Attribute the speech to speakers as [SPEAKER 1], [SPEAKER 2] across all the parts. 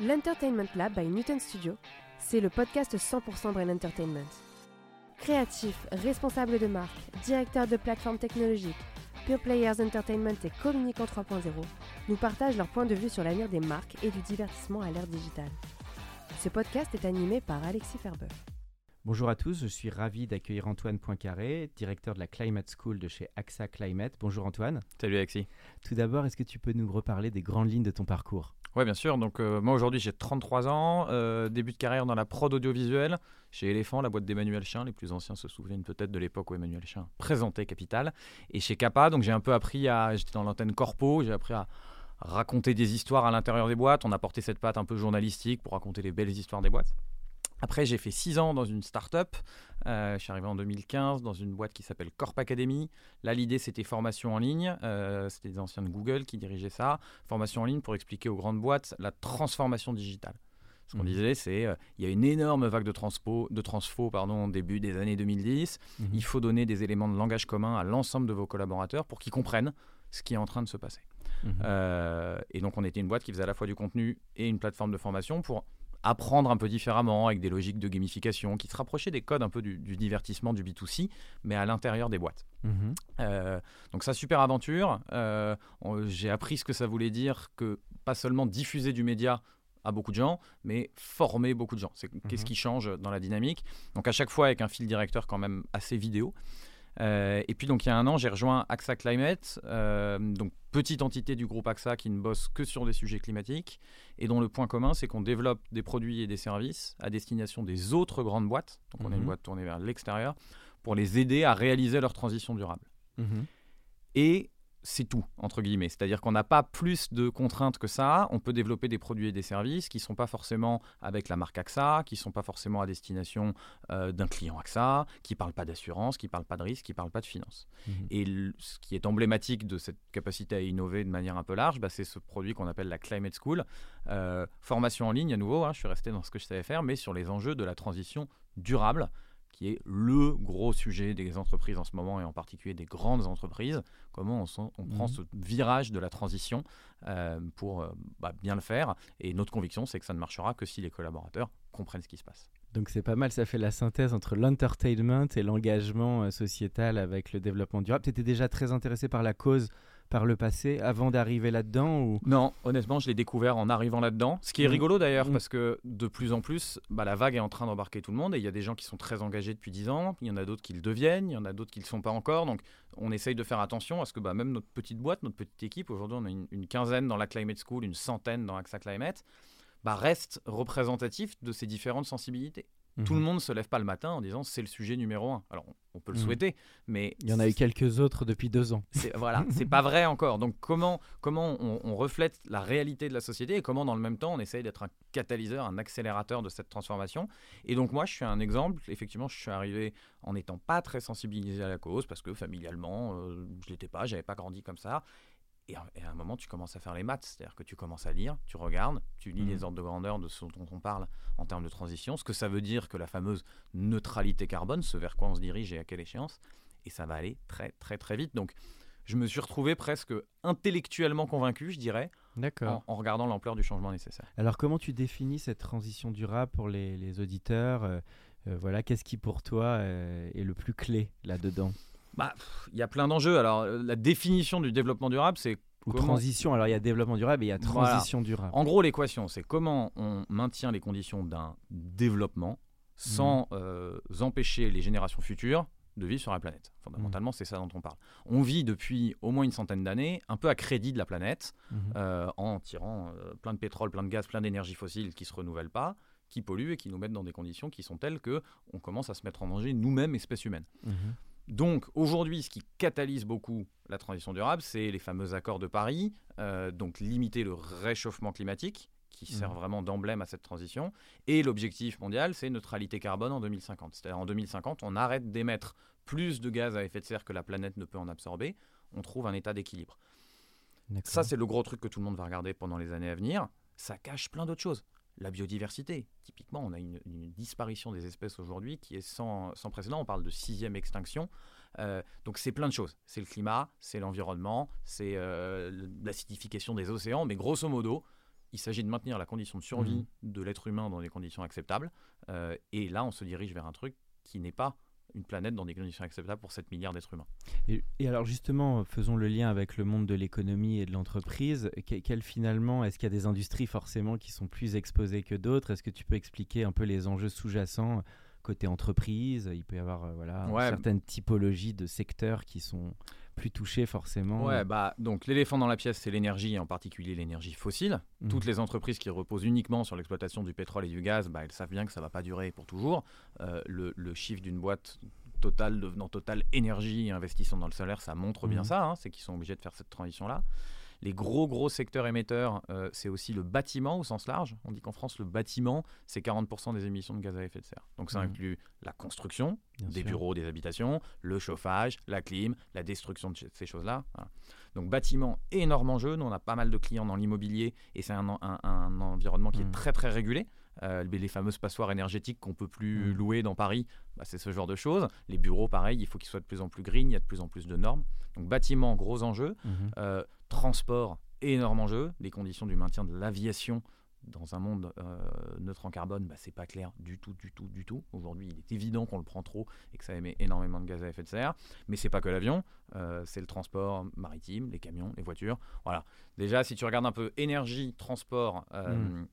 [SPEAKER 1] L'Entertainment Lab by Newton Studio, c'est le podcast 100% Brain Entertainment. Créatifs, responsables de marque, directeurs de plateformes technologiques, Pure Players Entertainment et Communicant 3.0 nous partagent leur point de vue sur l'avenir des marques et du divertissement à l'ère digitale. Ce podcast est animé par Alexis Ferber.
[SPEAKER 2] Bonjour à tous, je suis ravi d'accueillir Antoine Poincaré, directeur de la Climate School de chez AXA Climate. Bonjour Antoine.
[SPEAKER 3] Salut Alexis.
[SPEAKER 2] Tout d'abord, est-ce que tu peux nous reparler des grandes lignes de ton parcours?
[SPEAKER 3] Oui, bien sûr. Donc, euh, moi aujourd'hui j'ai 33 ans, euh, début de carrière dans la prod audiovisuelle chez Elephant, la boîte d'Emmanuel Chien. Les plus anciens se souviennent peut-être de l'époque où Emmanuel Chien présentait Capital. Et chez Kappa, donc j'ai un peu appris à. J'étais dans l'antenne Corpo, j'ai appris à raconter des histoires à l'intérieur des boîtes. On a porté cette patte un peu journalistique pour raconter les belles histoires des boîtes. Après, j'ai fait six ans dans une start-up. Euh, je suis arrivé en 2015 dans une boîte qui s'appelle Corp Academy. Là, l'idée, c'était formation en ligne. Euh, c'était des anciens de Google qui dirigeaient ça. Formation en ligne pour expliquer aux grandes boîtes la transformation digitale. Ce qu'on
[SPEAKER 2] Mhm.
[SPEAKER 3] disait, c'est euh, il y a une énorme vague de transpo, de transfo pardon, au début des années 2010.
[SPEAKER 2] Mhm.
[SPEAKER 3] Il faut donner des éléments de langage commun à l'ensemble de vos collaborateurs pour qu'ils comprennent ce qui est en train de se passer.
[SPEAKER 2] Mhm.
[SPEAKER 3] Euh, et donc, on était une boîte qui faisait à la fois du contenu et une plateforme de formation pour apprendre un peu différemment avec des logiques de gamification qui se rapprochaient des codes un peu du, du divertissement du B2C, mais à l'intérieur des boîtes.
[SPEAKER 2] Mhm.
[SPEAKER 3] Euh, donc ça, super aventure. Euh, J'ai appris ce que ça voulait dire que pas seulement diffuser du média à beaucoup de gens, mais former beaucoup de gens. C'est qu'est-ce
[SPEAKER 2] Mhm.
[SPEAKER 3] qui change dans la dynamique? Donc à chaque fois avec un fil directeur quand même assez vidéo. Euh, et puis donc il y a un an, j'ai rejoint AXA Climate, euh, donc petite entité du groupe AXA qui ne bosse que sur des sujets climatiques et dont le point commun c'est qu'on développe des produits et des services à destination des autres grandes boîtes. Donc on est
[SPEAKER 2] Mhm.
[SPEAKER 3] une boîte tournée vers l'extérieur pour les aider à réaliser leur transition durable.
[SPEAKER 2] Mhm.
[SPEAKER 3] Et c'est tout, entre guillemets. C'est-à-dire qu'on n'a pas plus de contraintes que ça. On peut développer des produits et des services qui ne sont pas forcément avec la marque AXA, qui ne sont pas forcément à destination euh, d'un client AXA, qui ne parlent pas d'assurance, qui ne parlent pas de risque, qui ne parlent pas de finance.
[SPEAKER 2] Mhm.
[SPEAKER 3] Et le- ce qui est emblématique de cette capacité à innover de manière un peu large, bah, c'est ce produit qu'on appelle la Climate School. Euh, formation en ligne à nouveau, hein, je suis resté dans ce que je savais faire, mais sur les enjeux de la transition durable, qui est le gros sujet des entreprises en ce moment, et en particulier des grandes entreprises. Comment on, prend
[SPEAKER 2] Mhm.
[SPEAKER 3] ce virage de la transition euh, pour euh, bah, bien le faire. Et notre conviction, c'est que ça ne marchera que si les collaborateurs comprennent ce qui se passe.
[SPEAKER 2] Donc c'est pas mal, ça fait la synthèse entre l'entertainment et l'engagement euh, sociétal avec le développement durable. Tu étais déjà très intéressé par la cause par le passé avant d'arriver là-dedans ou...
[SPEAKER 3] Non, honnêtement, je l'ai découvert en arrivant là-dedans. Ce qui est
[SPEAKER 2] Mhm.
[SPEAKER 3] rigolo d'ailleurs,
[SPEAKER 2] Mhm.
[SPEAKER 3] parce que de plus en plus, bah, la vague est en train d'embarquer tout le monde et il y a des gens qui sont très engagés depuis 10 ans, il y en a d'autres qui le deviennent, il y en a d'autres qui ne le sont pas encore. Donc on essaye de faire attention à ce que bah, même notre petite boîte, notre petite équipe, aujourd'hui on a une, une quinzaine dans la Climate School, une centaine dans AXA Climate, bah, reste représentatif de ces différentes sensibilités. Tout
[SPEAKER 2] Mhm.
[SPEAKER 3] le monde se lève pas le matin en disant c'est le sujet numéro un. Alors on- peut le
[SPEAKER 2] Mhm.
[SPEAKER 3] souhaiter, mais
[SPEAKER 2] Il y en a eu quelques autres depuis deux ans.
[SPEAKER 3] voilà, c'est pas vrai encore. Donc comment comment on, on reflète la réalité de la société et comment dans le même temps on essaye d'être un catalyseur, un accélérateur de cette transformation? Et donc moi je suis un exemple. Effectivement, je suis arrivé en n'étant pas très sensibilisé à la cause parce que familialement euh, je l'étais pas, j'avais pas grandi comme ça. Et à, un moment, tu commences à faire les maths, c'est-à-dire que tu commences à lire, tu regardes, tu lis
[SPEAKER 2] Mhm.
[SPEAKER 3] les ordres de grandeur de ce dont on parle en termes de transition, ce que ça veut dire que la fameuse neutralité carbone, ce vers quoi on se dirige et à quelle échéance, et ça va aller très très très vite. Donc je me suis retrouvé presque intellectuellement convaincu, je dirais,
[SPEAKER 2] D'accord.
[SPEAKER 3] en, en regardant l'ampleur du changement nécessaire.
[SPEAKER 2] Alors comment tu définis cette transition durable pour les, les auditeurs euh, euh, Voilà, qu'est-ce qui pour toi euh, est le plus clé là-dedans?
[SPEAKER 3] Bah, il y a plein d'enjeux. Alors la définition du développement durable, c'est
[SPEAKER 2] Ou
[SPEAKER 3] Comment-
[SPEAKER 2] transition Alors il y a développement durable et il y a
[SPEAKER 3] Voilà.
[SPEAKER 2] transition durable.
[SPEAKER 3] En gros, l'équation, c'est comment on maintient les conditions d'un développement sans euh, empêcher les générations futures de vivre sur la planète. Fondamentalement, c'est ça dont on parle. On vit depuis au moins une centaine d'années un peu à crédit de la planète,
[SPEAKER 2] Mhm.
[SPEAKER 3] euh, en tirant euh, plein de pétrole, plein de gaz, plein d'énergie fossile qui se renouvellent pas, qui polluent et qui nous mettent dans des conditions qui sont telles que on commence à se mettre en danger nous-mêmes, espèce humaine. Donc aujourd'hui, ce qui catalyse beaucoup la transition durable, c'est les fameux accords de Paris, euh, donc limiter le réchauffement climatique, qui sert
[SPEAKER 2] Mhm.
[SPEAKER 3] vraiment d'emblème à cette transition. Et l'objectif mondial, c'est neutralité carbone en 2050. C'est-à-dire en 2050, on arrête d'émettre plus de gaz à effet de serre que la planète ne peut en absorber. On trouve un état d'équilibre. Ça, c'est le gros truc que tout le monde va regarder pendant les années à venir. Ça cache plein d'autres choses. La biodiversité. Typiquement, on a une, une disparition des espèces aujourd'hui qui est sans, sans précédent. On parle de sixième extinction. Euh, donc, c'est plein de choses. C'est le climat, c'est l'environnement, c'est euh, l'acidification des océans. Mais grosso modo, il s'agit de maintenir la condition de survie de l'être humain dans des conditions acceptables. Euh, et là, on se dirige vers un truc qui n'est pas une planète dans des conditions acceptables pour 7 milliards d'êtres humains.
[SPEAKER 2] Et, et alors justement, faisons le lien avec le monde de l'économie et de l'entreprise. Que- Quel finalement, est-ce qu'il y a des industries forcément qui sont plus exposées que d'autres? Est-ce que tu peux expliquer un peu les enjeux sous-jacents côté entreprise? Il peut y avoir euh, voilà,
[SPEAKER 3] Ouais.
[SPEAKER 2] certaines typologies de secteurs qui sont plus touchés forcément.
[SPEAKER 3] Ouais, bah, donc l'éléphant dans la pièce, c'est l'énergie, et en particulier l'énergie fossile.
[SPEAKER 2] Mhm.
[SPEAKER 3] Toutes les entreprises qui reposent uniquement sur l'exploitation du pétrole et du gaz, bah, elles savent bien que ça ne va pas durer pour toujours. Euh, le, le chiffre d'une boîte Total devenant Total Énergie investissant dans le solaire, ça montre bien
[SPEAKER 2] Mhm.
[SPEAKER 3] ça, hein, c'est qu'ils sont obligés de faire cette transition-là. Les gros, gros secteurs émetteurs, euh, c'est aussi le bâtiment au sens large. On dit qu'en France, le bâtiment, c'est 40% des émissions de gaz à effet de serre. Donc ça
[SPEAKER 2] Mhm.
[SPEAKER 3] inclut la construction,
[SPEAKER 2] Bien
[SPEAKER 3] des
[SPEAKER 2] sûr.
[SPEAKER 3] bureaux, des habitations, le chauffage, la clim, la destruction de ces choses-là. Voilà. Donc bâtiment, énorme enjeu. Nous, on a pas mal de clients dans l'immobilier et c'est un, en- un- un environnement qui est très très régulé. Euh, les fameuses passoires énergétiques qu'on peut plus
[SPEAKER 2] Mm.
[SPEAKER 3] louer dans Paris, bah, c'est ce genre de choses. Les bureaux, pareil, il faut qu'ils soient de plus en plus green, il y a de plus en plus de normes. Donc bâtiment, gros enjeu. Euh, transport, énorme enjeu. Les conditions du maintien de l'aviation dans un monde euh, neutre en carbone, bah, c'est pas clair du tout, du tout, du tout. Aujourd'hui, il est évident qu'on le prend trop et que ça émet énormément de gaz à effet de serre. Mais c'est pas que l'avion, euh, c'est le transport maritime, les camions, les voitures. Voilà. Déjà, si tu regardes un peu énergie, transport euh,
[SPEAKER 2] Mm.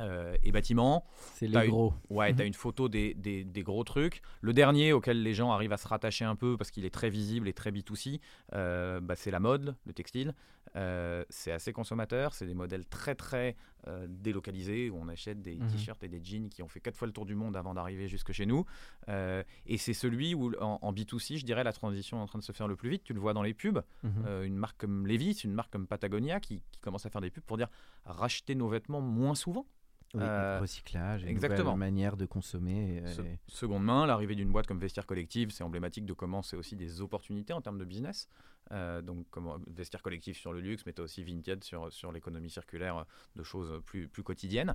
[SPEAKER 3] euh, et bâtiment,
[SPEAKER 2] C'est les gros.
[SPEAKER 3] Ouais,
[SPEAKER 2] Mhm.
[SPEAKER 3] tu as une photo des, des- des gros trucs. Le dernier auquel les gens arrivent à se rattacher un peu parce qu'il est très visible et très B2C, euh, bah, c'est la mode, le textile. Euh, c'est assez consommateur, c'est des modèles très très euh, délocalisés où on achète des
[SPEAKER 2] Mhm.
[SPEAKER 3] t-shirts et des jeans qui ont fait quatre fois le tour du monde avant d'arriver jusque chez nous. Euh, et c'est celui où en, en B2C, je dirais, la transition est en train de se faire le plus vite. Tu le vois dans les pubs.
[SPEAKER 2] Mhm.
[SPEAKER 3] Une marque comme Levi's, une marque comme Patagonia qui, qui commence à faire des pubs pour dire racheter nos vêtements moins souvent.
[SPEAKER 2] Oui,
[SPEAKER 3] euh,
[SPEAKER 2] recyclage, et
[SPEAKER 3] exactement.
[SPEAKER 2] nouvelle manière de consommer.
[SPEAKER 3] Se-
[SPEAKER 2] et-
[SPEAKER 3] Seconde main, l'arrivée d'une boîte comme Vestiaire Collective, c'est emblématique de comment c'est aussi des opportunités en termes de business. Euh, donc, comment Vestiaire Collective sur le luxe, mais tu as aussi Vinted sur, sur l'économie circulaire euh, de choses plus, plus quotidiennes.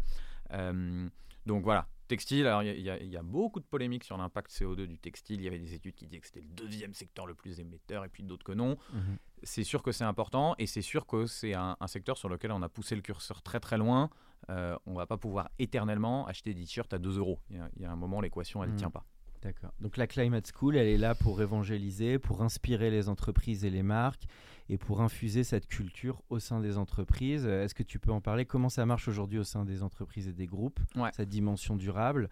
[SPEAKER 3] Euh, donc voilà, textile, alors y y, il y a beaucoup de polémiques sur l'impact CO2 du textile. Il y avait des études qui disaient que c'était le deuxième secteur le plus émetteur et puis d'autres que non.
[SPEAKER 2] Mhm.
[SPEAKER 3] C'est sûr que c'est important et c'est sûr que c'est un, un secteur sur lequel on a poussé le curseur très très loin. Euh, on va pas pouvoir éternellement acheter des t-shirts à 2 euros. Il y a- il y, a un moment, l'équation, elle ne
[SPEAKER 2] Mhm.
[SPEAKER 3] tient pas.
[SPEAKER 2] D'accord. Donc la Climate School, elle est là pour évangéliser, pour inspirer les entreprises et les marques et pour infuser cette culture au sein des entreprises. Euh, Est-ce que tu peux en parler? Comment ça marche aujourd'hui au sein des entreprises et des groupes?
[SPEAKER 3] Ouais.
[SPEAKER 2] Cette dimension durable?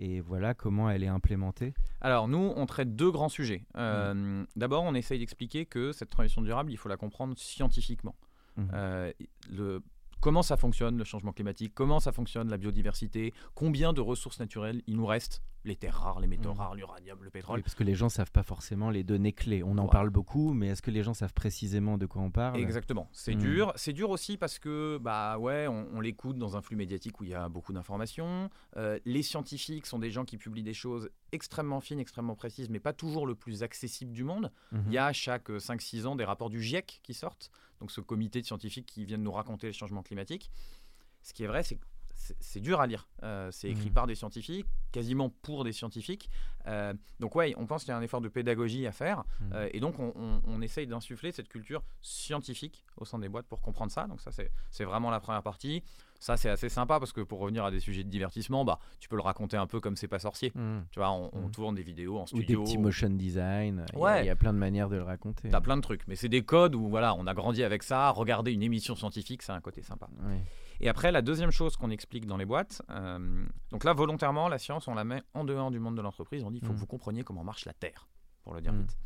[SPEAKER 2] Et voilà comment elle est implémentée.
[SPEAKER 3] Alors, nous, on traite deux grands sujets. Euh, D'abord, on essaye d'expliquer que cette transition durable, il faut la comprendre scientifiquement.
[SPEAKER 2] Mhm.
[SPEAKER 3] Euh, le, comment ça fonctionne, le changement climatique Comment ça fonctionne, la biodiversité Combien de ressources naturelles il nous reste Les terres rares, les métaux
[SPEAKER 2] Mhm.
[SPEAKER 3] rares, l'uranium, le
[SPEAKER 2] Oui,
[SPEAKER 3] pétrole.
[SPEAKER 2] parce que les gens savent pas forcément les données clés. On en parle beaucoup, mais est-ce que les gens savent précisément de quoi on parle?
[SPEAKER 3] Exactement. C'est
[SPEAKER 2] Mhm.
[SPEAKER 3] dur. C'est dur aussi parce que, bah ouais, on, on l'écoute dans un flux médiatique où il y a beaucoup d'informations. Euh, les scientifiques sont des gens qui publient des choses extrêmement fines, extrêmement précises, mais pas toujours le plus accessible du monde.
[SPEAKER 2] Mhm.
[SPEAKER 3] Il y a chaque 5-6 ans des rapports du GIEC qui sortent, donc ce comité de scientifiques qui viennent nous raconter les changements climatiques. Ce qui est vrai, c'est que c'est- dur à lire. Euh, c'est écrit
[SPEAKER 2] Mhm.
[SPEAKER 3] par des scientifiques, quasiment pour des scientifiques. Euh, donc ouais, on pense qu'il y a un effort de pédagogie à faire.
[SPEAKER 2] Mhm.
[SPEAKER 3] Euh, et donc on, on- on essaye d'insuffler cette culture scientifique au sein des boîtes pour comprendre ça. Donc ça, c'est vraiment la première partie. Ça, c'est assez sympa parce que pour revenir à des sujets de divertissement, bah, tu peux le raconter un peu comme c'est pas sorcier.
[SPEAKER 2] Mhm.
[SPEAKER 3] Tu vois, on, on tourne des vidéos en
[SPEAKER 2] Ou des
[SPEAKER 3] studio.
[SPEAKER 2] petits motion design. Il y a-
[SPEAKER 3] Ouais.
[SPEAKER 2] Il y, a plein de manières de le raconter.
[SPEAKER 3] T'as plein de trucs, mais c'est des codes où voilà, on a grandi avec ça. Regarder une émission scientifique, c'est un côté sympa. Et après, la deuxième chose qu'on explique dans les boîtes, euh, donc là, volontairement, la science, on la met en dehors du monde de l'entreprise. On dit, il faut
[SPEAKER 2] Mm.
[SPEAKER 3] que vous compreniez comment marche la Terre, pour le dire
[SPEAKER 2] Mm.
[SPEAKER 3] vite.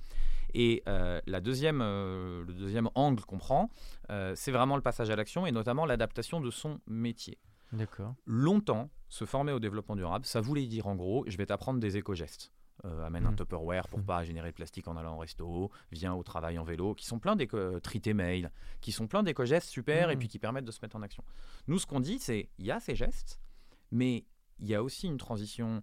[SPEAKER 3] Et euh, la deuxième, euh, le deuxième angle qu'on prend, c'est vraiment le passage à l'action et notamment l'adaptation de son métier.
[SPEAKER 2] D'accord.
[SPEAKER 3] Longtemps, se former au développement durable, ça voulait dire en gros, je vais t'apprendre des éco-gestes. Euh, amène un
[SPEAKER 2] Mm.
[SPEAKER 3] Tupperware pour
[SPEAKER 2] Mm.
[SPEAKER 3] pas générer de plastique en allant au resto, vient au travail en vélo, qui sont plein d'éco trité mail, qui sont plein d'éco-gestes super et
[SPEAKER 2] Mm.
[SPEAKER 3] puis qui permettent de se mettre en action. Nous, ce qu'on dit, c'est il y a ces gestes, mais il y a aussi une transition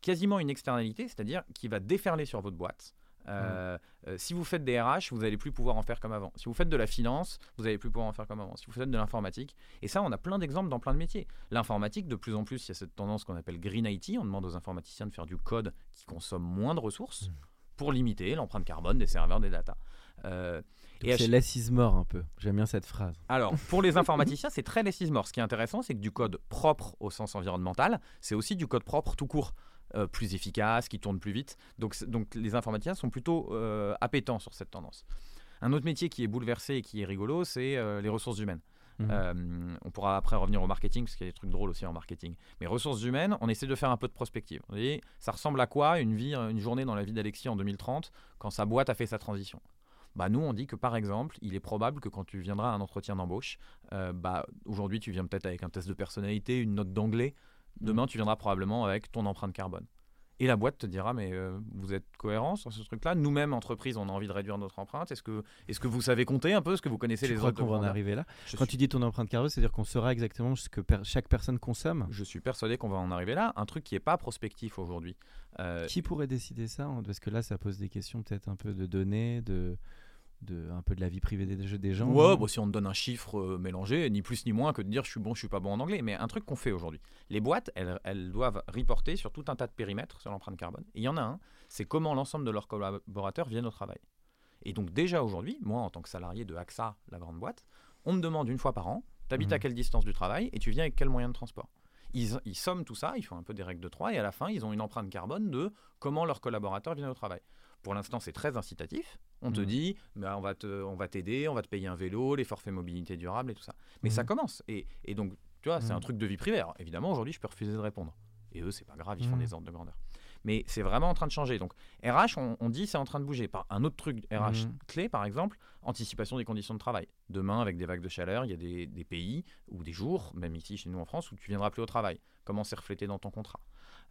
[SPEAKER 3] quasiment une externalité, c'est-à-dire qui va déferler sur votre boîte. Euh, euh, si vous faites des RH, vous n'allez plus pouvoir en faire comme avant. Si vous faites de la finance, vous n'allez plus pouvoir en faire comme avant. Si vous faites de l'informatique, et ça, on a plein d'exemples dans plein de métiers. L'informatique, de plus en plus, il y a cette tendance qu'on appelle green IT. On demande aux informaticiens de faire du code qui consomme moins de ressources
[SPEAKER 2] Mm.
[SPEAKER 3] pour limiter l'empreinte carbone des serveurs, des data. Euh,
[SPEAKER 2] C'est l'assise mort un peu. J'aime bien cette phrase.
[SPEAKER 3] alors, pour les informaticiens, c'est très less is more. Ce qui est intéressant, c'est que du code propre au sens environnemental, c'est aussi du code propre tout court, euh, plus efficace, qui tourne plus vite. Donc, les informaticiens sont plutôt euh, appétents sur cette tendance. Un autre métier qui est bouleversé et qui est rigolo, c'est euh, les ressources humaines.
[SPEAKER 2] Mhm.
[SPEAKER 3] Euh, on pourra après revenir au marketing, parce qu'il y a des trucs drôles aussi en marketing. Mais ressources humaines, on essaie de faire un peu de prospective. Vous voyez, ça ressemble à quoi une, vie, une journée dans la vie d'Alexis en 2030, quand sa boîte a fait sa transition? Bah, nous, on dit que par exemple, il est probable que quand tu viendras à un entretien d'embauche, euh, bah, aujourd'hui, tu viens peut-être avec un test de personnalité, une note d'anglais. Demain, tu viendras probablement avec ton empreinte carbone. Et la boîte te dira, mais euh, vous êtes cohérent sur ce truc-là? Nous-mêmes, entreprise, on a envie de réduire notre empreinte. Est-ce que, est que vous savez compter un peu? Est-ce que vous connaissez
[SPEAKER 2] Tu
[SPEAKER 3] les
[SPEAKER 2] crois
[SPEAKER 3] autres
[SPEAKER 2] qu'on va en arriver là?
[SPEAKER 3] Je
[SPEAKER 2] Quand
[SPEAKER 3] suis,
[SPEAKER 2] tu dis ton empreinte carbone, c'est-à-dire qu'on saura exactement ce que per- chaque personne consomme?
[SPEAKER 3] Je suis persuadé qu'on va en arriver là. Un truc qui n'est pas prospectif aujourd'hui. Euh,
[SPEAKER 2] Qui pourrait décider ça Parce que là, ça pose des questions peut-être un peu de données, de, de un peu de la vie privée des, des gens.
[SPEAKER 3] Ouais,
[SPEAKER 2] non
[SPEAKER 3] bon, si on te donne un chiffre euh, mélangé, ni plus ni moins que de dire je suis bon, je suis pas bon en anglais. Mais un truc qu'on fait aujourd'hui, les boîtes, elles, elles doivent reporter sur tout un tas de périmètres sur l'empreinte carbone. Et il y en a un, c'est comment l'ensemble de leurs collaborateurs viennent au travail. Et donc déjà aujourd'hui, moi en tant que salarié de AXA, la grande boîte, on me demande une fois par an, t'habites à
[SPEAKER 2] Mhm.
[SPEAKER 3] quelle distance du travail et tu viens avec quel moyen de transport? Ils, ils somment tout ça, ils font un peu des règles de 3 et à la fin, ils ont une empreinte carbone de comment leurs collaborateurs viennent au travail. Pour l'instant, c'est très incitatif. On te
[SPEAKER 2] Mhm.
[SPEAKER 3] dit, bah, on va te- on va t'aider, on va te payer un vélo, les forfaits mobilité durable et tout ça. Mais ça commence. Et, et donc, tu vois, c'est un
[SPEAKER 2] Mhm.
[SPEAKER 3] truc de vie privée. Alors, évidemment, aujourd'hui, je peux refuser de répondre. Et eux, c'est pas grave, ils font des ordres de grandeur. Mais c'est vraiment en train de changer. Donc, RH, on, on dit c'est en train de bouger. Par un autre truc RH clé, par exemple, anticipation des conditions de travail. Demain, avec des vagues de chaleur, il y a des, des pays ou des jours, même ici chez nous en France, où tu viendras plus au travail. Comment c'est reflété dans ton contrat?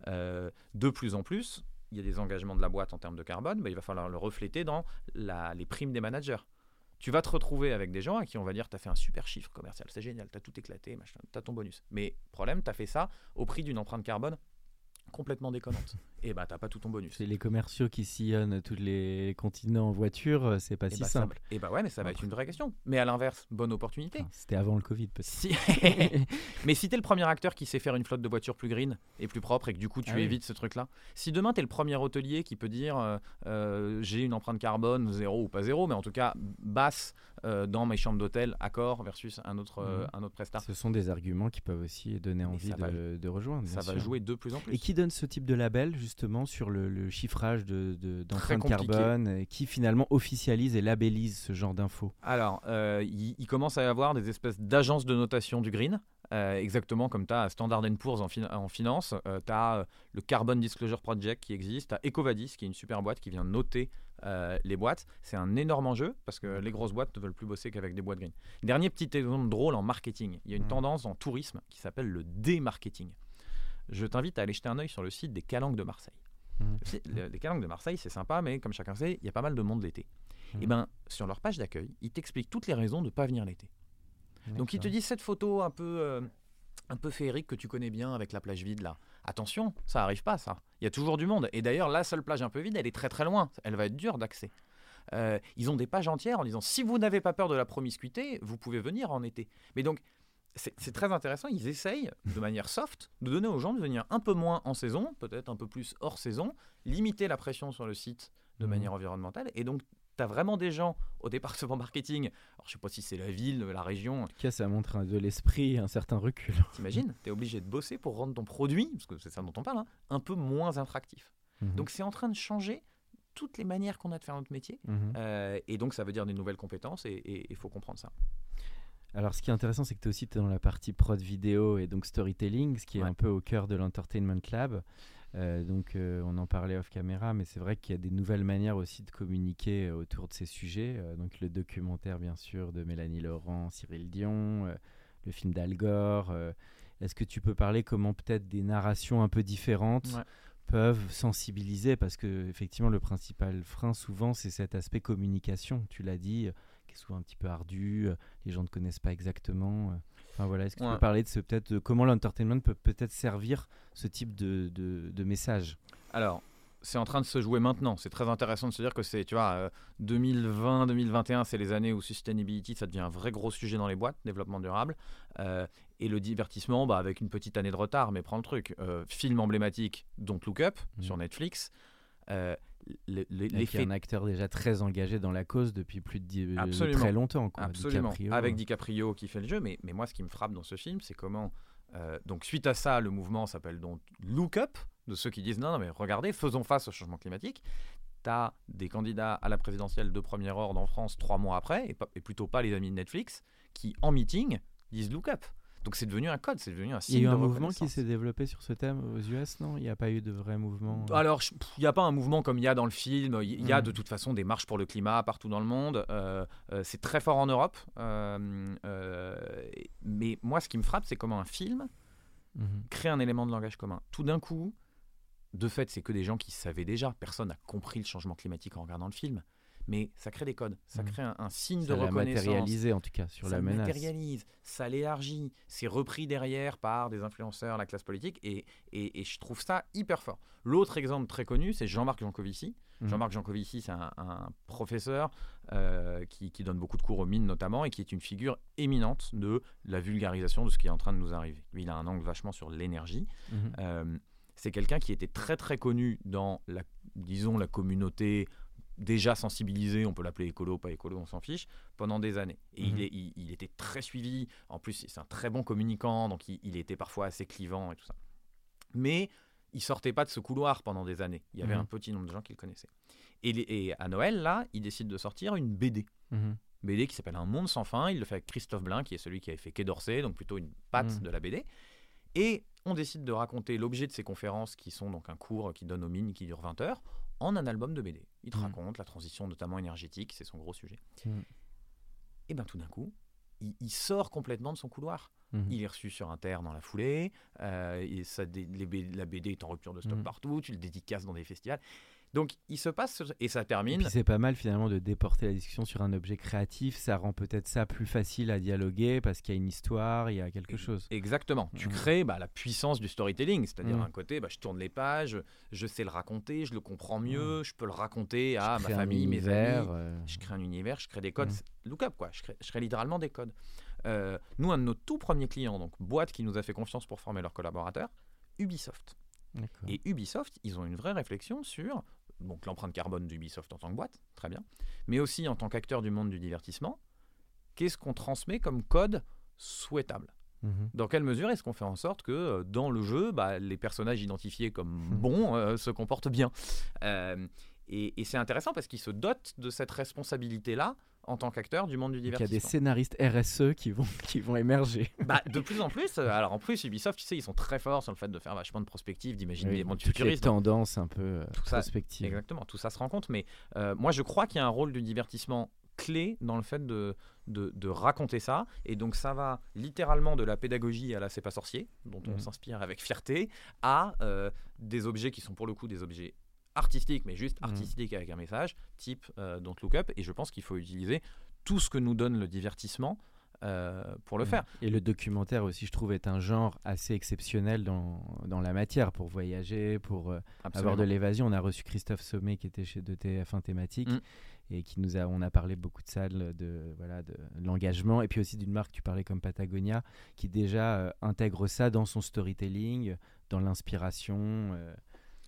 [SPEAKER 3] Euh, De plus en plus, il y a des engagements de la boîte en termes de carbone, bah, il va falloir le refléter dans les primes des managers. Tu vas te retrouver avec des gens à qui on va dire tu fait un super chiffre commercial, c'est génial, tu as tout éclaté, tu as ton bonus. Mais problème, tu as fait ça au prix d'une empreinte carbone complètement déconnante. Et bah t'as pas tout ton bonus.
[SPEAKER 2] C'est les commerciaux qui sillonnent tous les continents en voiture, euh, c'est pas
[SPEAKER 3] Et
[SPEAKER 2] si
[SPEAKER 3] bah, ça
[SPEAKER 2] simple.
[SPEAKER 3] va- et bah ouais, mais ça va être une vraie question. Mais à l'inverse, bonne opportunité.
[SPEAKER 2] Enfin, C'était avant le Covid peut-être.
[SPEAKER 3] Si... mais si t'es le premier acteur qui sait faire une flotte de voitures plus green et plus propre et que du coup tu
[SPEAKER 2] Ah oui.
[SPEAKER 3] évites ce truc-là, si demain t'es le premier hôtelier qui peut dire euh, euh, j'ai une empreinte carbone zéro ou pas zéro, mais en tout cas basse euh, dans mes chambres d'hôtel, accord versus un autre,
[SPEAKER 2] Mhm.
[SPEAKER 3] un autre prestat,
[SPEAKER 2] Ce sont des arguments qui peuvent aussi donner envie
[SPEAKER 3] ça va-
[SPEAKER 2] de, rejoindre.
[SPEAKER 3] ça va jouer de plus en plus.
[SPEAKER 2] Et qui donne ce type de label justement sur le, le chiffrage de, de- d'empreinte carbone et qui finalement officialise et labellise ce genre d'infos
[SPEAKER 3] Alors, euh, il, il commence à y avoir des espèces d'agences de notation du green. euh, exactement comme tu as Standard Poor's en, fin- en finance, tu as le Carbon Disclosure Project qui existe, tu as Ecovadis qui est une super boîte qui vient noter euh, les boîtes. C'est un énorme enjeu parce que les grosses boîtes ne veulent plus bosser qu'avec des boîtes green. Dernier petit exemple drôle en marketing. Il y a une
[SPEAKER 2] Mhm.
[SPEAKER 3] tendance en tourisme qui s'appelle le démarketing. Je t'invite à aller jeter un œil sur le site des Calanques de Marseille. Le- Les Calanques de Marseille, c'est sympa, mais comme chacun sait, il y a pas mal de monde l'été.
[SPEAKER 2] Mhm.
[SPEAKER 3] Et ben, sur leur page d'accueil, ils t'expliquent toutes les raisons de ne pas venir l'été. Donc ils te disent cette photo un peu, euh, un peu féerique que tu connais bien avec la plage vide là. Attention, ça arrive pas ça. Il y a toujours du monde. Et d'ailleurs, la seule plage un peu vide, elle est très très loin. Elle va être dure d'accès. Euh, ils ont des pages entières en disant si vous n'avez pas peur de la promiscuité, vous pouvez venir en été. Mais donc c'est très intéressant. Ils essayent de manière soft de donner aux gens de venir un peu moins en saison, peut-être un peu plus hors saison, limiter la pression sur le site de
[SPEAKER 2] Mhm.
[SPEAKER 3] manière environnementale. Et donc tu as vraiment des gens au département marketing. Alors je sais pas si c'est la ville, la région,
[SPEAKER 2] En tout cas, ça montre de l'esprit, un certain recul.
[SPEAKER 3] T'imagines Tu es obligé de bosser pour rendre ton produit, parce que c'est ça dont on parle, hein, un peu moins attractif.
[SPEAKER 2] Mhm.
[SPEAKER 3] Donc c'est en train de changer toutes les manières qu'on a de faire notre métier.
[SPEAKER 2] Mhm.
[SPEAKER 3] Euh, et donc ça veut dire des nouvelles compétences et il faut comprendre ça.
[SPEAKER 2] Alors, ce qui est intéressant, c'est que tu es aussi dans la partie prod vidéo et donc storytelling, ce qui est
[SPEAKER 3] Ouais.
[SPEAKER 2] un peu au cœur de l'Entertainment Lab. Euh, donc, euh, on en parlait off caméra, mais c'est vrai qu'il y a des nouvelles manières aussi de communiquer euh, autour de ces sujets. Euh, donc, le documentaire, bien sûr, de Mélanie Laurent, Cyril Dion, le film d'Al Gore. Est-ce que tu peux parler comment peut-être des narrations un peu différentes
[SPEAKER 3] Ouais.
[SPEAKER 2] peuvent sensibiliser? Parce que effectivement le principal frein souvent c'est cet aspect communication tu l'as dit souvent un petit peu ardu les gens ne connaissent pas exactement enfin voilà est-ce que tu peux parler de ce peut-être de comment l'entertainment peut peut-être servir ce type de, de, de message?
[SPEAKER 3] Alors c'est en train de se jouer maintenant. C'est très intéressant de se dire que c'est, tu vois, 2020, euh, 2021, c'est les années où sustainability, ça devient un vrai gros sujet dans les boîtes, développement durable. Euh, et le divertissement, bah, avec une petite année de retard, mais prends le truc. Euh, film emblématique, Don't Look Up, mmh. sur Netflix.
[SPEAKER 2] L'effet... un acteur déjà très engagé dans la cause depuis plus de, très longtemps.
[SPEAKER 3] Absolument. avec DiCaprio qui fait le jeu. Mais, mais moi, ce qui me frappe dans ce film, c'est comment... donc suite à ça, le mouvement s'appelle donc Look Up, de ceux qui disent non, non, mais regardez, faisons face au changement climatique. Tu as des candidats à la présidentielle de premier ordre en France trois mois après, et, plutôt pas les amis de Netflix, qui en meeting disent look up. Donc c'est devenu un code, c'est devenu un signe.
[SPEAKER 2] Il y a
[SPEAKER 3] eu
[SPEAKER 2] un mouvement qui s'est développé sur ce thème aux US, non? Il n'y a pas eu de vrai mouvement
[SPEAKER 3] euh? Alors, il n'y a pas un mouvement comme il y a dans le film. Il y, a hmm. de toute façon des marches pour le climat partout dans le monde. Euh, euh, c'est très fort en Europe. mais moi, ce qui me frappe, c'est comment un film mhm. crée un élément de langage commun. Tout d'un coup, de fait, c'est que des gens qui savaient déjà. Personne n'a compris le changement climatique en regardant le film. Mais ça crée des codes, ça mmh. crée un, signe de reconnaissance.
[SPEAKER 2] Ça matérialisé en tout cas sur la menace.
[SPEAKER 3] Ça matérialise, ça l'élargit. C'est repris derrière par des influenceurs, la classe politique, et, et, je trouve ça hyper fort. L'autre exemple très connu, c'est Jean-Marc Jancovici. Mmh. Jean-Marc Jancovici, c'est un, professeur euh, qui, qui, donne beaucoup de cours aux mines notamment, et qui est une figure éminente de la vulgarisation de ce qui est en train de nous arriver. Lui, il a un angle vachement sur l'énergie. Mmh. Euh, c'est quelqu'un qui était très très connu dans la, disons, la communauté déjà sensibilisée, on peut l'appeler écolo, pas écolo, on s'en fiche, pendant des années. Et il, mhm. il, était très suivi, en plus c'est un très bon communicant, donc il, était parfois assez clivant et tout ça. Mais il sortait pas de ce couloir pendant des années. Il y avait mhm. un petit nombre de gens qui le connaissaient. Et, à Noël, là, il décide de sortir une BD. Mhm. BD qui s'appelle Un monde sans fin. Il le fait avec Christophe Blain, qui est celui qui avait fait Quai d'Orsay, donc plutôt une patte de la BD. Et on décide de raconter l'objet de ces conférences, qui sont donc un cours qui donne aux mines, qui dure 20 heures, en un album de BD. Il te mmh. raconte la transition, notamment énergétique, c'est son gros sujet. Mmh. Et bien tout d'un coup, il, sort complètement de son couloir. Mmh. Il est reçu sur Inter dans la foulée, euh, et ça, la BD est en rupture de stock partout, tu le dédicaces dans des festivals. Donc il se passe et ça termine.
[SPEAKER 2] c'est pas mal finalement de déporter la discussion sur un objet créatif. Ça rend peut-être ça plus facile à dialoguer parce qu'il y a une histoire, il y a quelque chose.
[SPEAKER 3] Exactement. Tu mmh. crées bah, la puissance du storytelling, c'est-à-dire mmh. un côté, bah, je tourne les pages, je sais le raconter, je le comprends mieux, mmh. je peux le raconter à ma famille, mes amis. Euh. Je crée un univers, je crée des codes. Look up quoi. Je crée, je crée littéralement des codes. Euh, nous, un de nos tout premiers clients, donc boîte qui nous a fait confiance pour former leurs collaborateurs, Ubisoft. Et Ubisoft, ils ont une vraie réflexion sur donc l'empreinte carbone d'Ubisoft en tant que boîte, très bien, mais aussi en tant qu'acteur du monde du divertissement, qu'est-ce qu'on transmet comme code souhaitable? Mhm. Dans quelle mesure est-ce qu'on fait en sorte que euh, dans le jeu, bah, les personnages identifiés comme mhm. bons euh, se comportent bien? Euh, Et, et c'est intéressant parce qu'ils se dotent de cette responsabilité-là en tant qu'acteur du monde du divertissement.
[SPEAKER 2] Il y a des scénaristes RSE qui vont, qui vont émerger.
[SPEAKER 3] Bah, de plus en plus. Euh, alors en plus, Ubisoft, tu sais, ils sont très forts sur le fait de faire vachement de prospective, d'imaginer des mondes futuristes.
[SPEAKER 2] Les tendances un peu euh, tout prospectives.
[SPEAKER 3] exactement, tout ça se rend compte. Mais euh, moi, je crois qu'il y a un rôle du divertissement clé dans le fait de, de, raconter ça. Et donc ça va littéralement de la pédagogie à la C'est pas sorcier, dont on mmh. s'inspire avec fierté, à des objets qui sont pour le coup des objets artistique, mais juste mm. artistique avec un message, type euh, Don't Look Up. Et je pense qu'il faut utiliser tout ce que nous donne le divertissement euh, pour le mm. faire.
[SPEAKER 2] Et le documentaire aussi, je trouve, est un genre assez exceptionnel dans, dans la matière pour voyager, pour euh, avoir de l'évasion. On a reçu Christophe Sommet qui était chez de TF1 thématique. Mm. Et qui nous a, on a parlé beaucoup de ça, de, voilà, de, l'engagement, et puis aussi d'une marque, tu parlais comme Patagonia, qui déjà intègre ça dans son storytelling, dans l'inspiration.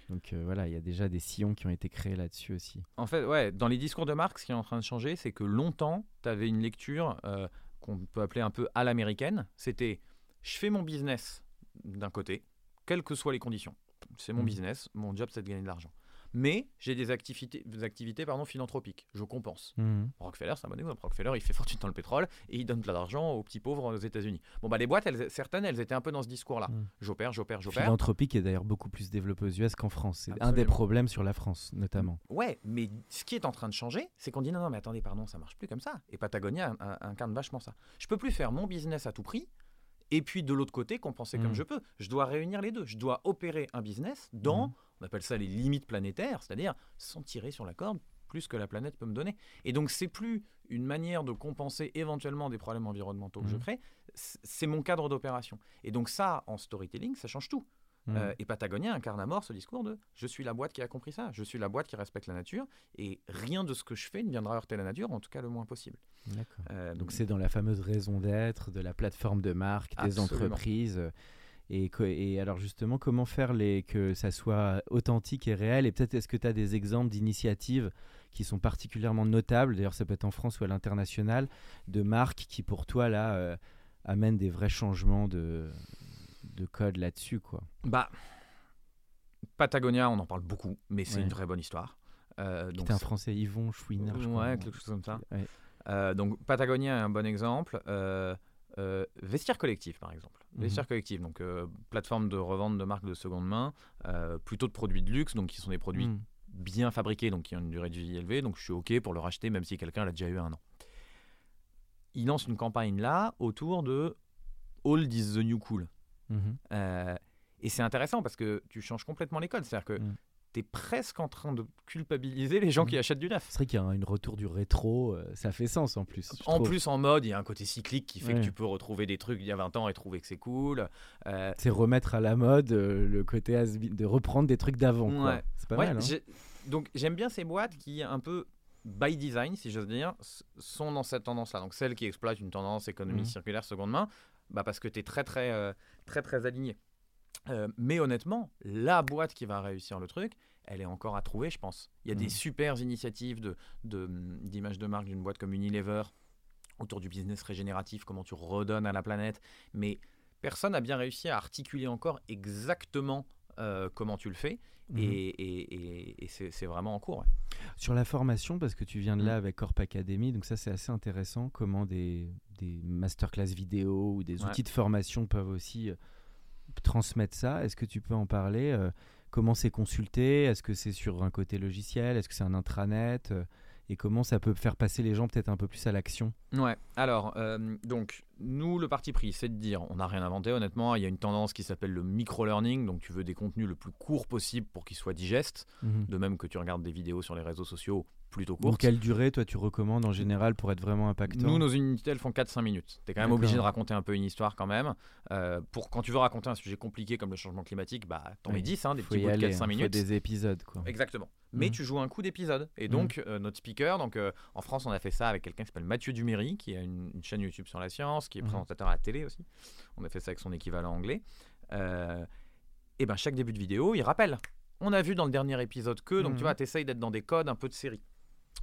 [SPEAKER 2] Donc euh, voilà, il y a déjà des sillons qui ont été créés là-dessus aussi.
[SPEAKER 3] En fait, ouais, dans les discours de Marx, ce qui est en train de changer, c'est que longtemps, tu avais une lecture euh, qu'on peut appeler un peu à l'américaine. C'était je fais mon business d'un côté, quelles que soient les conditions. C'est mon mmh. business, mon job c'est de gagner de l'argent mais j'ai des activités, des activités pardon, philanthropiques. Je compense. Mhm. Rockefeller, c'est un bon exemple. Rockefeller, il fait fortune dans le pétrole et il donne plein d'argent aux petits pauvres aux États-Unis. Bon, bah, les boîtes, certaines, elles étaient un peu dans ce discours-là. Mhm. J'opère, j'opère, j'opère.
[SPEAKER 2] Philanthropique est d'ailleurs beaucoup plus développé aux US qu'en France. C'est un des problèmes sur la France, notamment.
[SPEAKER 3] Ouais, mais ce qui est en train de changer, c'est qu'on dit non, non, mais attendez, pardon, ça marche plus comme ça. Et Patagonia incarne vachement ça. Je peux plus faire mon business à tout prix et puis de l'autre côté compenser comme mhm. je peux. Je dois réunir les deux. Je dois opérer un business dans On appelle ça les limites planétaires, c'est-à-dire sans tirer sur la corde plus que la planète peut me donner. Et donc, c'est plus une manière de compenser éventuellement des problèmes environnementaux que je
[SPEAKER 2] Mhm.
[SPEAKER 3] crée, c'est mon cadre d'opération. Et donc, ça, en storytelling, ça change tout.
[SPEAKER 2] Mhm.
[SPEAKER 3] Euh, et Patagonia incarne à mort ce discours de je suis la boîte qui a compris ça, je suis la boîte qui respecte la nature, et rien de ce que je fais ne viendra heurter la nature, en tout cas le moins possible. Euh,
[SPEAKER 2] Donc c'est dans la fameuse raison d'être de la plateforme de marque, des
[SPEAKER 3] Absolument.
[SPEAKER 2] entreprises. Et, alors justement, comment faire les, que ça soit authentique et réel? Et peut-être est-ce que tu as des exemples d'initiatives qui sont particulièrement notables, d'ailleurs ça peut être en France ou à l'international, de marques qui pour toi là euh, amènent des vrais changements de, de code là-dessus quoi?
[SPEAKER 3] Bah, Patagonia, on en parle beaucoup, mais c'est
[SPEAKER 2] Ouais.
[SPEAKER 3] une vraie bonne histoire. Euh, donc
[SPEAKER 2] un français, Yvon Chouinard, je crois.
[SPEAKER 3] Ouais, quelque chose comme ça.
[SPEAKER 2] Ouais.
[SPEAKER 3] Euh, donc Patagonia est un bon exemple. Euh, euh, vestiaire collectif, par exemple.
[SPEAKER 2] Mhm.
[SPEAKER 3] Vestiaire collectif, donc euh, plateforme de revente de marques de seconde main, euh, plutôt de produits de luxe, donc qui sont des produits
[SPEAKER 2] Mm.
[SPEAKER 3] bien fabriqués, donc qui ont une durée de vie élevée, donc je suis OK pour le racheter, même si quelqu'un l'a déjà eu un an. Il lance une campagne là autour de Old is the new cool.
[SPEAKER 2] Mhm.
[SPEAKER 3] Et c'est intéressant parce que tu changes complètement les codes. C'est-à-dire que
[SPEAKER 2] Mm.
[SPEAKER 3] tu es presque en train de culpabiliser les gens
[SPEAKER 2] Mm.
[SPEAKER 3] qui achètent du neuf.
[SPEAKER 2] C'est vrai qu'il y a un retour du rétro, euh, ça fait sens en plus.
[SPEAKER 3] En
[SPEAKER 2] trouve.
[SPEAKER 3] plus, en mode, il y a un côté cyclique qui fait
[SPEAKER 2] Ouais.
[SPEAKER 3] que tu peux retrouver des trucs d'il y a 20 ans et trouver que c'est cool. Euh,
[SPEAKER 2] c'est remettre à la mode euh, le côté de reprendre des trucs d'avant.
[SPEAKER 3] Ouais.
[SPEAKER 2] C'est pas
[SPEAKER 3] ouais,
[SPEAKER 2] mal. hein.
[SPEAKER 3] Donc j'aime bien ces boîtes qui, un peu by design, si j'ose dire, sont dans cette tendance-là. Donc celles qui exploitent une tendance économie
[SPEAKER 2] Mhm.
[SPEAKER 3] circulaire seconde main, bah parce que tu es très très, euh, très très aligné. Euh, mais honnêtement, la boîte qui va réussir le truc, elle est encore à trouver, je pense. Il y a des super initiatives de, de, d'image de marque d'une boîte comme Unilever autour du business régénératif, comment tu redonnes à la planète. Mais personne n'a bien réussi à articuler encore exactement euh, comment tu le fais.
[SPEAKER 2] Mhm.
[SPEAKER 3] Et, et- et- et c'est, vraiment en cours. ouais.
[SPEAKER 2] Sur la formation, parce que tu viens de là
[SPEAKER 3] Mm.
[SPEAKER 2] avec Corp Academy, donc ça c'est assez intéressant, comment des, des masterclass vidéo ou des
[SPEAKER 3] Ouais.
[SPEAKER 2] outils de formation peuvent aussi euh, transmettre ça. Est-ce que tu peux en parler euh, Comment c'est consulté Est-ce que c'est sur un côté logiciel Est-ce que c'est un intranet Euh, Et comment ça peut faire passer les gens peut-être un peu plus à l'action?
[SPEAKER 3] Ouais, alors, euh, donc, nous, le parti pris, c'est de dire, on n'a rien inventé, honnêtement, il y a une tendance qui s'appelle le micro-learning, donc tu veux des contenus le plus courts possible pour qu'ils soient digestes, de même que tu regardes des vidéos sur les réseaux sociaux plutôt
[SPEAKER 2] Donc
[SPEAKER 3] courtes.
[SPEAKER 2] quelle durée toi tu recommandes en général pour être vraiment impactant
[SPEAKER 3] Nous, nos unités, elles font 4-5 minutes. Tu es quand même obligé de raconter un peu une histoire quand même. Euh, pour, quand tu veux raconter un sujet compliqué comme le changement climatique, bah, t'en
[SPEAKER 2] Oui,
[SPEAKER 3] mets 10, hein, des
[SPEAKER 2] Faut
[SPEAKER 3] petits bouts de
[SPEAKER 2] aller,
[SPEAKER 3] 4-5
[SPEAKER 2] hein, faut
[SPEAKER 3] minutes.
[SPEAKER 2] des épisodes quoi.
[SPEAKER 3] Exactement. Mais
[SPEAKER 2] Mhm.
[SPEAKER 3] tu joues un coup d'épisode. Et donc, euh, notre speaker, donc, euh, en France, on a fait ça avec quelqu'un qui s'appelle Mathieu Duméry, qui a une, une chaîne YouTube sur la science, qui est
[SPEAKER 2] Mhm.
[SPEAKER 3] présentateur à la télé aussi. On a fait ça avec son équivalent anglais. Euh, et ben chaque début de vidéo, il rappelle. On a vu dans le dernier épisode que, donc tu vois, tu essayes d'être dans des codes un peu de série.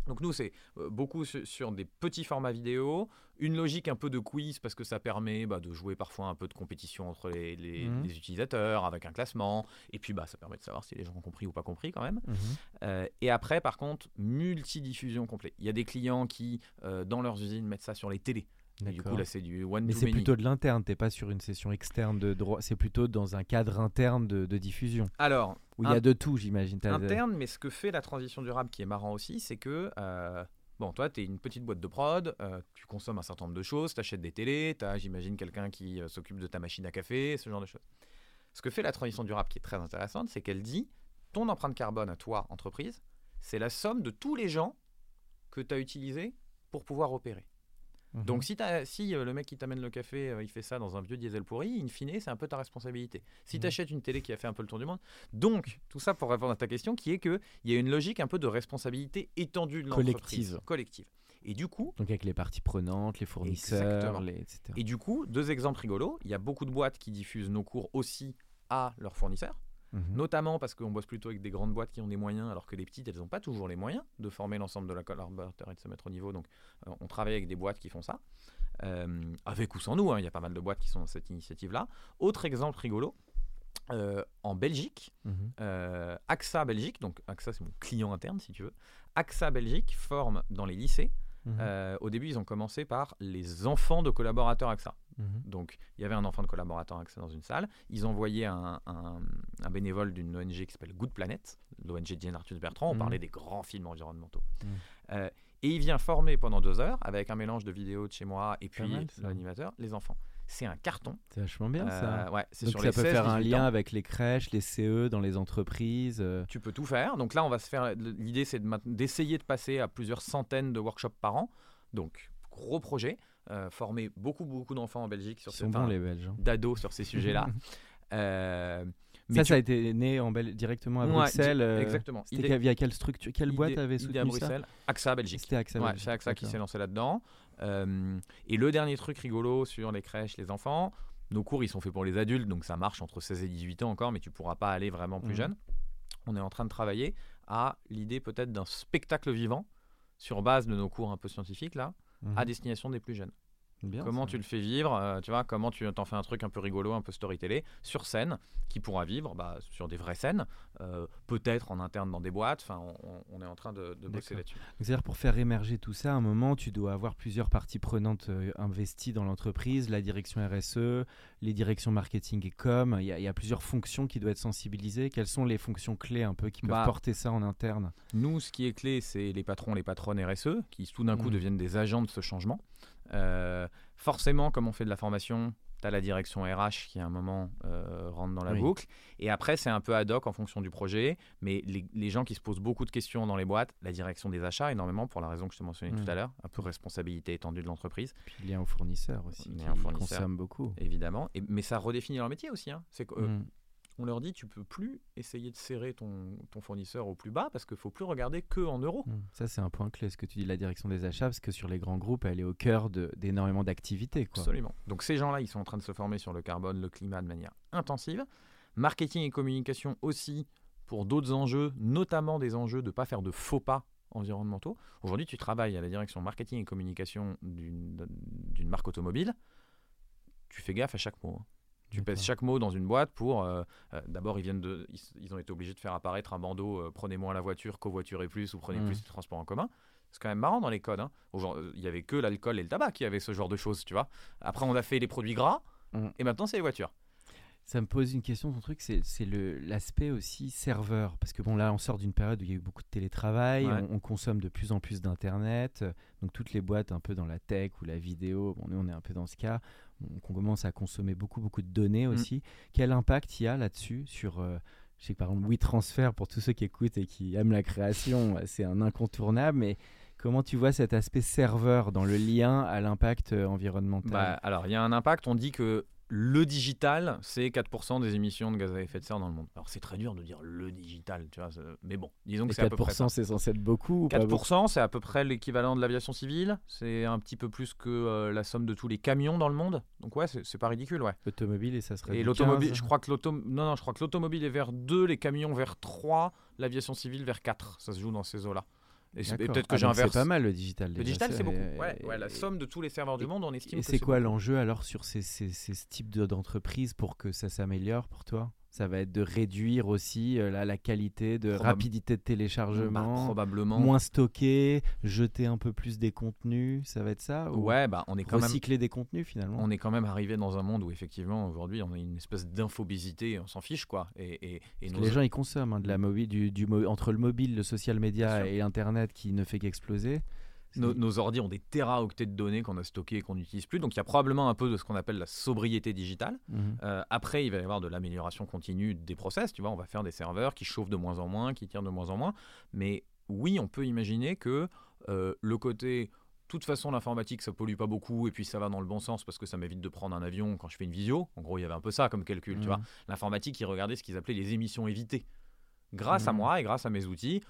[SPEAKER 3] Donc nous, c'est euh, beaucoup su- sur, des petits formats vidéo, une logique un peu de quiz parce que ça permet bah, de jouer parfois un peu de compétition entre les, les-
[SPEAKER 2] Mhm.
[SPEAKER 3] les utilisateurs avec un classement, et puis bah, ça permet de savoir si les gens ont compris ou pas compris quand même.
[SPEAKER 2] Mhm.
[SPEAKER 3] Euh, et après, par contre, multidiffusion complet. Il y a des clients qui, euh, dans leurs usines, mettent ça sur les télés. Et du coup, là, c'est du one
[SPEAKER 2] Mais c'est plutôt de l'interne, t'es pas sur une session externe de droit, c'est plutôt dans un cadre interne de, de diffusion.
[SPEAKER 3] Alors,
[SPEAKER 2] Où il y a de tout, j'imagine.
[SPEAKER 3] Interne, mais ce que fait la transition durable qui est marrant aussi, c'est que, euh, bon, toi, tu es une petite boîte de prod, euh, tu consommes un certain nombre de choses, tu achètes des télés, tu as, j'imagine, quelqu'un qui euh, s'occupe de ta machine à café, ce genre de choses. Ce que fait la transition durable qui est très intéressante, c'est qu'elle dit ton empreinte carbone à toi, entreprise, c'est la somme de tous les gens que tu as utilisés pour pouvoir opérer.
[SPEAKER 2] Mhm.
[SPEAKER 3] Donc si, euh, le mec qui t'amène le café, euh, il fait ça dans un vieux diesel pourri, in fine, c'est un peu ta responsabilité. Si
[SPEAKER 2] Mhm.
[SPEAKER 3] tu achètes une télé qui a fait un peu le tour du monde. Donc, tout ça pour répondre à ta question, qui est qu'il y a une logique un peu de responsabilité étendue de l'entreprise.
[SPEAKER 2] Collective.
[SPEAKER 3] Collective. Et du coup,
[SPEAKER 2] Donc avec les parties prenantes, les fournisseurs, les, etc.
[SPEAKER 3] et du coup, deux exemples rigolos. Il y a beaucoup de boîtes qui diffusent nos cours aussi à leurs fournisseurs,
[SPEAKER 2] Mhm.
[SPEAKER 3] notamment parce qu'on bosse plutôt avec des grandes boîtes qui ont des moyens, alors que les petites, elles n'ont pas toujours les moyens de former l'ensemble de la collaborateur et de se mettre au niveau. Donc, euh, on travaille avec des boîtes qui font ça, Euh, avec ou sans nous. hein. Il y a pas mal de boîtes qui sont dans cette initiative-là. Autre exemple rigolo. euh, en Belgique,
[SPEAKER 2] Mhm.
[SPEAKER 3] AXA Belgique, donc AXA c'est mon client interne si tu veux, AXA Belgique forme dans les lycées.
[SPEAKER 2] Mhm.
[SPEAKER 3] euh, au début, ils ont commencé par les enfants de collaborateurs AXA.
[SPEAKER 2] Mhm.
[SPEAKER 3] Donc, il y avait un enfant de collaborateur AXA dans une salle. Ils envoyaient un, un, un bénévole d'une ONG qui s'appelle Good Planet, l'ONG de Diane Arthus Bertrand. On
[SPEAKER 2] Mhm.
[SPEAKER 3] parlait des grands films environnementaux. Euh, Et il vient former pendant deux heures, avec un mélange de vidéos de chez moi et puis l'animateur, les enfants. C'est un carton.
[SPEAKER 2] C'est vachement bien ça.
[SPEAKER 3] Euh, ouais, c'est
[SPEAKER 2] Donc
[SPEAKER 3] sur
[SPEAKER 2] ça
[SPEAKER 3] les
[SPEAKER 2] peut
[SPEAKER 3] 16,
[SPEAKER 2] faire un
[SPEAKER 3] 18
[SPEAKER 2] lien
[SPEAKER 3] ans.
[SPEAKER 2] avec les crèches, les CE dans les entreprises. euh,
[SPEAKER 3] Tu peux tout faire. Donc là, on va se faire. L'idée, c'est de d'essayer de passer à plusieurs centaines de workshops par an. Donc, gros projet. euh, former beaucoup, beaucoup d'enfants en Belgique sur
[SPEAKER 2] Ils
[SPEAKER 3] ce
[SPEAKER 2] sont bons les Belges. hein.
[SPEAKER 3] d'ados sur ces sujets-là. Mais
[SPEAKER 2] Ça,
[SPEAKER 3] tu-
[SPEAKER 2] ça a été né en Bel- directement à
[SPEAKER 3] Ouais,
[SPEAKER 2] Bruxelles.
[SPEAKER 3] di- Exactement.
[SPEAKER 2] C'était
[SPEAKER 3] Idée-
[SPEAKER 2] via quelle structure, quelle boîte
[SPEAKER 3] idée-
[SPEAKER 2] avait
[SPEAKER 3] idée
[SPEAKER 2] soutenu ça?
[SPEAKER 3] AXA Belgique.
[SPEAKER 2] C'était AXA.
[SPEAKER 3] Ouais,
[SPEAKER 2] Belgique,
[SPEAKER 3] c'est AXA qui s'est lancé là-dedans. Euh, et le dernier truc rigolo sur les crèches, les enfants, nos cours, ils sont faits pour les adultes, donc ça marche entre 16 et 18 ans encore, mais tu pourras pas aller vraiment plus
[SPEAKER 2] Mhm.
[SPEAKER 3] jeune. On est en train de travailler à l'idée peut-être d'un spectacle vivant sur base de nos cours un peu scientifiques, là,
[SPEAKER 2] Mhm.
[SPEAKER 3] à destination des plus jeunes.
[SPEAKER 2] Bien,
[SPEAKER 3] comment
[SPEAKER 2] ça.
[SPEAKER 3] tu le fais vivre, euh, tu vois, comment tu t'en fais un truc un peu rigolo, un peu storytellé, sur scène, qui pourra vivre bah, sur des vraies scènes, euh, peut-être en interne dans des boîtes, enfin, on, est en train de, de bosser là-dessus.
[SPEAKER 2] C'est-à-dire pour faire émerger tout ça, à un moment, tu dois avoir plusieurs parties prenantes euh, investies dans l'entreprise, la direction RSE, les directions marketing et com. Il y, a, il y a plusieurs fonctions qui doivent être sensibilisées. Quelles sont les fonctions clés un peu qui peuvent
[SPEAKER 3] Bah,
[SPEAKER 2] porter ça en interne?
[SPEAKER 3] Nous, ce qui est clé, c'est les patrons, les patronnes RSE, qui tout d'un coup
[SPEAKER 2] Mhm.
[SPEAKER 3] deviennent des agents de ce changement. Euh, forcément, comme on fait de la formation, tu as la direction RH qui, à un moment, euh, rentre dans la
[SPEAKER 2] Oui.
[SPEAKER 3] boucle. Et après, c'est un peu ad hoc en fonction du projet. Mais les, les gens qui se posent beaucoup de questions dans les boîtes, la direction des achats, énormément, pour la raison que je te mentionnais tout à l'heure, un peu responsabilité étendue de l'entreprise,
[SPEAKER 2] Puis lien aux fournisseurs aussi,
[SPEAKER 3] Lien aux fournisseurs.
[SPEAKER 2] beaucoup.
[SPEAKER 3] évidemment. Et, mais ça redéfinit leur métier aussi. hein. C'est que, euh,
[SPEAKER 2] Mhm.
[SPEAKER 3] On leur dit, tu peux plus essayer de serrer ton, ton fournisseur au plus bas parce qu'il faut plus regarder que en euros.
[SPEAKER 2] Mhm. Ça, c'est un point clé, ce que tu dis, la direction des achats, parce que sur les grands groupes, elle est au cœur d'énormément d'activités.
[SPEAKER 3] Absolument. Donc ces gens-là, ils sont en train de se former sur le carbone, le climat de manière intensive. Marketing et communication aussi pour d'autres enjeux, notamment des enjeux de ne pas faire de faux pas environnementaux. Aujourd'hui, tu travailles à la direction marketing et communication d'une d'une marque automobile. Tu fais gaffe à chaque mot. hein. Tu pèses chaque mot dans une boîte pour. euh, euh, D'abord, ils viennent de, ils, ils ont été obligés de faire apparaître un bandeau euh, prenez moins la voiture, covoiturez plus ou prenez plus de transport en commun. C'est quand même marrant dans les codes. hein. Il y avait que l'alcool et le tabac qui avaient ce genre de choses, tu vois. Après, on a fait les produits gras
[SPEAKER 2] Mm.
[SPEAKER 3] et maintenant, c'est les voitures.
[SPEAKER 2] Ça me pose une question, ton truc, c'est le- l'aspect aussi serveur. Parce que bon, là, on sort d'une période où il y a eu beaucoup de télétravail,
[SPEAKER 3] Ouais.
[SPEAKER 2] on, on consomme de plus en plus d'Internet. Donc, toutes les boîtes un peu dans la tech ou la vidéo, bon, nous, on est un peu dans ce cas. On, on commence à consommer beaucoup, beaucoup de données aussi. Quel impact il y a là-dessus sur. euh, je sais que par exemple, WeTransfer, pour tous ceux qui écoutent et qui aiment la création, euh, c'est un incontournable. Mais comment tu vois cet aspect serveur dans le lien à l'impact euh, environnemental?
[SPEAKER 3] Bah, alors, il y a un impact. On dit que le digital, c'est 4% des émissions de gaz à effet de serre dans le monde. Alors, c'est très dur de dire le digital, tu vois. Mais bon, disons que c'est à peu près ça.
[SPEAKER 2] 4%, c'est censé être beaucoup ou pas beaucoup?
[SPEAKER 3] 4%, c'est à peu près l'équivalent de l'aviation civile. C'est un petit peu plus que euh, la somme de tous les camions dans le monde. Donc ouais, c'est pas ridicule, ouais.
[SPEAKER 2] Automobile et ça serait
[SPEAKER 3] Et l'automobile,
[SPEAKER 2] 15.
[SPEAKER 3] je crois que l'autom- non, non, je crois que l'automobile est vers 2, les camions vers 3, l'aviation civile vers 4. Ça se joue dans ces eaux-là. Et, peut-être que
[SPEAKER 2] Ah,
[SPEAKER 3] j'inverse.
[SPEAKER 2] C'est pas mal le digital.
[SPEAKER 3] Le digital, c'est beaucoup. Ouais, ouais, la somme de tous les serveurs du monde, on estime
[SPEAKER 2] Et c'est quoi l'enjeu alors sur ces, ces, ces types de- d'entreprises pour que ça s'améliore pour toi? Ça va être de réduire aussi euh, la, la qualité, de
[SPEAKER 3] Probab-
[SPEAKER 2] rapidité de
[SPEAKER 3] Bah,
[SPEAKER 2] téléchargement,
[SPEAKER 3] Probablement.
[SPEAKER 2] moins stocké, jeter un peu plus des contenus, ça va être ça ou
[SPEAKER 3] Ouais, bah, on est quand même.
[SPEAKER 2] Recycler des contenus finalement?
[SPEAKER 3] On est quand même arrivé dans un monde où effectivement aujourd'hui on a une espèce d'infobésité, on s'en fiche quoi. Et, et, et
[SPEAKER 2] Parce que
[SPEAKER 3] nos-
[SPEAKER 2] Les gens ils consomment hein, de la mobile, du, entre le mobile, le social media et Internet qui ne fait qu'exploser.
[SPEAKER 3] Nos, nos ordi ont des téraoctets de données qu'on a stockées et qu'on n'utilise plus. Donc il y a probablement un peu de ce qu'on appelle la sobriété digitale.
[SPEAKER 2] Mhm.
[SPEAKER 3] Euh, après, il va y avoir de l'amélioration continue des process. Tu vois, on va faire des serveurs qui chauffent de moins en moins, qui tirent de moins en moins. Mais oui, on peut imaginer que euh, le côté, de toute façon, l'informatique, ça pollue pas beaucoup et puis ça va dans le bon sens parce que ça m'évite de prendre un avion quand je fais une visio. En gros, il y avait un peu ça comme calcul. Tu
[SPEAKER 2] Mhm.
[SPEAKER 3] vois, l'informatique, il regardait ce qu'ils appelaient les émissions évitées. Grâce à
[SPEAKER 2] Mhm.
[SPEAKER 3] moi et grâce à mes outils,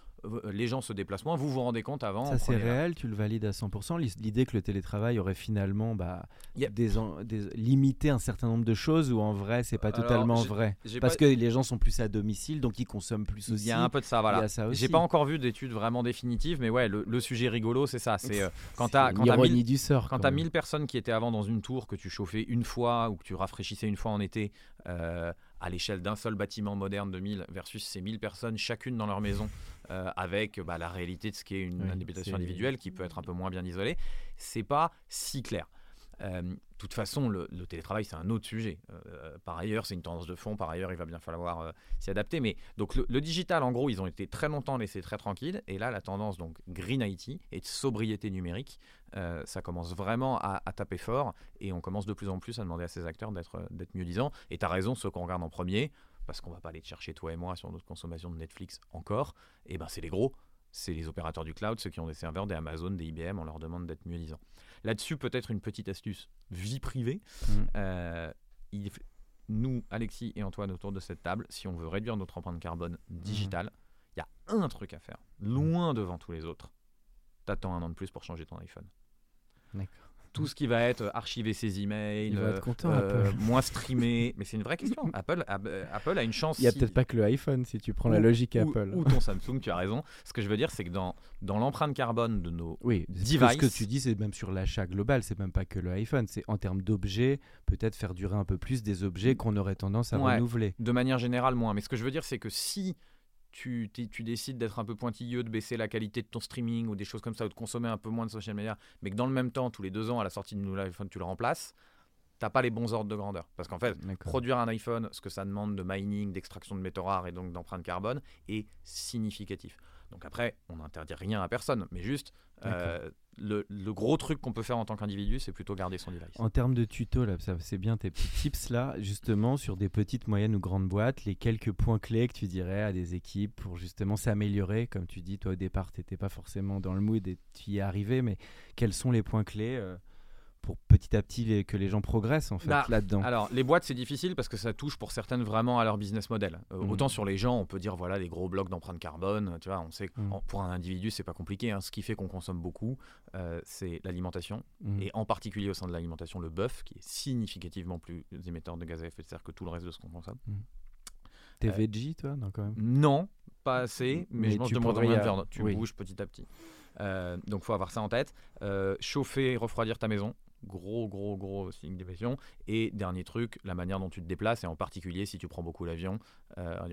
[SPEAKER 3] les gens se déplacent moins. Vous vous rendez compte avant
[SPEAKER 2] Ça c'est réel, tu le valides à 100%. L'is- L'idée que le télétravail aurait finalement bah,
[SPEAKER 3] Yep.
[SPEAKER 2] des en- des- limité un certain nombre de choses ou en vrai c'est pas
[SPEAKER 3] Alors,
[SPEAKER 2] totalement vrai? Parce
[SPEAKER 3] pas-
[SPEAKER 2] que les gens sont plus à domicile donc ils consomment plus
[SPEAKER 3] Il
[SPEAKER 2] aussi.
[SPEAKER 3] y a un peu de ça,
[SPEAKER 2] Il
[SPEAKER 3] voilà. J'ai pas encore vu d'études vraiment définitives, mais ouais, le, le sujet rigolo, c'est ça. C'est euh, quand t'as 1000
[SPEAKER 2] du sort.
[SPEAKER 3] quand
[SPEAKER 2] même.
[SPEAKER 3] 1000 personnes qui étaient avant dans une tour que tu chauffais une fois ou que tu rafraîchissais une fois en été euh, à l'échelle d'un seul bâtiment moderne de 1000 versus ces 1000 personnes chacune dans leur maison euh, avec bah, la réalité de ce qu'est une
[SPEAKER 2] Oui,
[SPEAKER 3] individuelle qui peut être un peu moins bien isolée, c'est pas si clair. De toute façon, le, télétravail, c'est un autre sujet. par ailleurs, c'est une tendance de fond. Par ailleurs, il va bien falloir s'y adapter. Mais donc, le, digital, en gros, ils ont été très longtemps laissés très tranquilles. Et là, la tendance, donc, Green IT et de sobriété numérique, ça commence vraiment à, à, taper fort. Et on commence de plus en plus à demander à ces acteurs d'être mieux disants. Et tu as raison, ceux qu'on regarde en premier, parce qu'on va pas aller te chercher toi et moi sur notre consommation de Netflix encore, et eh ben c'est les gros, c'est les opérateurs du cloud, ceux qui ont des serveurs, des Amazon, des IBM, on leur demande d'être mieux disants. Là-dessus, peut-être une petite astuce vie privée. Mmh. Euh, nous, Alexis et Antoine, autour de cette table, si on veut réduire notre empreinte carbone digitale, il y a un truc à faire, loin devant tous les autres. T'attends un an de plus pour changer ton iPhone. D'accord tout ce qui va être archiver ses emails,
[SPEAKER 2] euh,
[SPEAKER 3] euh, moins streamer. Mais c'est une vraie question. Apple, Apple a une chance.
[SPEAKER 2] Il n'y a peut-être pas que le iPhone si tu prends la logique Apple.
[SPEAKER 3] Ou ton Samsung, tu as raison. Ce que je veux dire, c'est que dans, dans l'empreinte carbone de nos
[SPEAKER 2] oui,
[SPEAKER 3] devices.
[SPEAKER 2] Ce que tu dis, c'est même sur l'achat global, c'est même pas que le iPhone. C'est en termes d'objets, peut-être faire durer un peu plus des objets qu'on aurait tendance à renouveler.
[SPEAKER 3] De manière générale, moins. Mais ce que je veux dire, c'est que si tu, tu décides d'être un peu pointilleux, de baisser la qualité de ton streaming ou des choses comme ça, ou de consommer un peu moins de social media, mais que dans le même temps, tous les deux ans, à la sortie de nouvel iPhone, tu le remplaces, t'as pas les bons ordres de grandeur. Parce qu'en fait, produire un iPhone, ce que ça demande de mining, d'extraction de métaux rares et donc d'empreinte carbone, est significatif. Donc après, on n'interdit rien à personne, mais juste euh, le, gros truc qu'on peut faire en tant qu'individu, c'est plutôt garder son device.
[SPEAKER 2] En termes de tuto, là, c'est bien tes petits tips là, justement sur des petites, moyennes ou grandes boîtes, les quelques points clés que tu dirais à des équipes pour justement s'améliorer. Comme tu dis, toi au départ, tu n'étais pas forcément dans le mood et tu y es arrivé, mais quels sont les points clés euh, pour petit à petit que les gens progressent en fait bah, là-dedans
[SPEAKER 3] Alors les boîtes c'est difficile parce que ça touche pour certaines vraiment à leur business model. Euh, mhm. Autant sur les gens on peut dire voilà les gros blocs d'empreinte carbone, tu vois, on sait que mhm. pour un individu c'est pas compliqué. Hein. Ce qui fait qu'on consomme beaucoup euh, c'est l'alimentation mhm. et en particulier au sein de l'alimentation le bœuf qui est significativement plus émetteur de gaz à effet de serre que tout le reste de ce qu'on consomme.
[SPEAKER 2] T'es euh, veggie toi non quand même?
[SPEAKER 3] Non pas assez mais, je mange de moins en moins. Tu bouges petit à petit. donc faut avoir ça en tête. chauffer, refroidir ta maison gros, gros, gros signe d'émission. Et dernier truc, la manière dont tu te déplaces, et en particulier si tu prends beaucoup l'avion. Euh,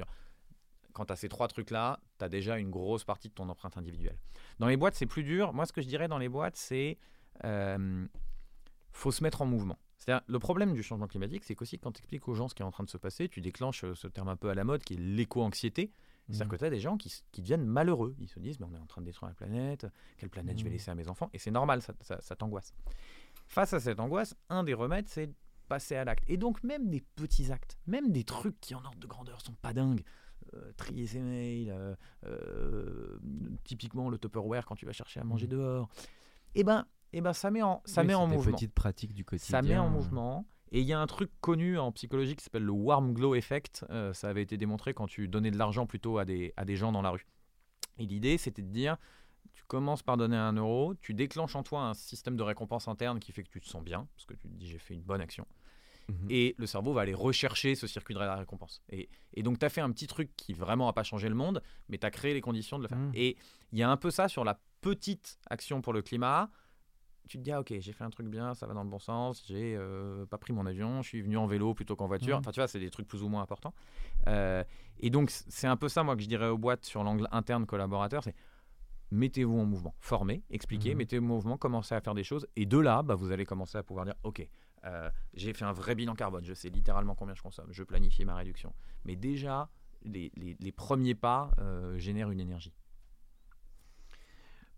[SPEAKER 3] quand tu as ces trois trucs-là, tu as déjà une grosse partie de ton empreinte individuelle. Dans les boîtes, c'est plus dur. Moi, ce que je dirais dans les boîtes, c'est euh, faut se mettre en mouvement. C'est-à-dire, le problème du changement climatique, c'est qu'aussi quand tu expliques aux gens ce qui est en train de se passer, tu déclenches euh, ce terme un peu à la mode qui est l'éco-anxiété. C'est-à-dire mmh. que tu as des gens qui, qui, deviennent malheureux. Ils se disent, mais on est en train de détruire la planète, quelle planète je vais mmh. laisser à mes enfants? Et c'est normal, ça, ça t'angoisse. Face à cette angoisse, un des remèdes, c'est passer à l'acte. Et donc même des petits actes, même des trucs qui en ordre de grandeur sont pas dingues. Euh, trier ses mails, euh, euh, typiquement le Tupperware quand tu vas chercher à manger mmh. dehors. Et eh ben, et eh ben ça met en, ça met en mouvement.
[SPEAKER 2] Petites pratiques du quotidien.
[SPEAKER 3] Ça met en mouvement. Et il y a un truc connu en psychologie qui s'appelle le warm glow effect. ça avait été démontré quand tu donnais de l'argent plutôt à des, à des gens dans la rue. Et l'idée, c'était de dire, tu commences par donner un euro, tu déclenches en toi un système de récompense interne qui fait que tu te sens bien, parce que tu te dis j'ai fait une bonne action. Mhm. Et le cerveau va aller rechercher ce circuit de la récompense. Et, donc, tu as fait un petit truc qui vraiment n'a pas changé le monde, mais tu as créé les conditions de le faire. Mhm. Et il y a un peu ça sur la petite action pour le climat. Tu te dis, ah, ok, j'ai fait un truc bien, ça va dans le bon sens, j'ai euh, pas pris mon avion, je suis venu en vélo plutôt qu'en voiture. Mhm. Enfin, tu vois, c'est des trucs plus ou moins importants. Euh, et donc, c'est un peu ça, moi, que je dirais aux boîtes sur l'angle interne collaborateur c'est mettez-vous en mouvement, formez, expliquez, mhm. mettez-vous en mouvement, commencez à faire des choses. Et de là, bah, vous allez commencer à pouvoir dire, OK, euh, j'ai fait un vrai bilan carbone, je sais littéralement combien je consomme, je planifie ma réduction. Mais déjà, les, premiers pas euh, génèrent une énergie.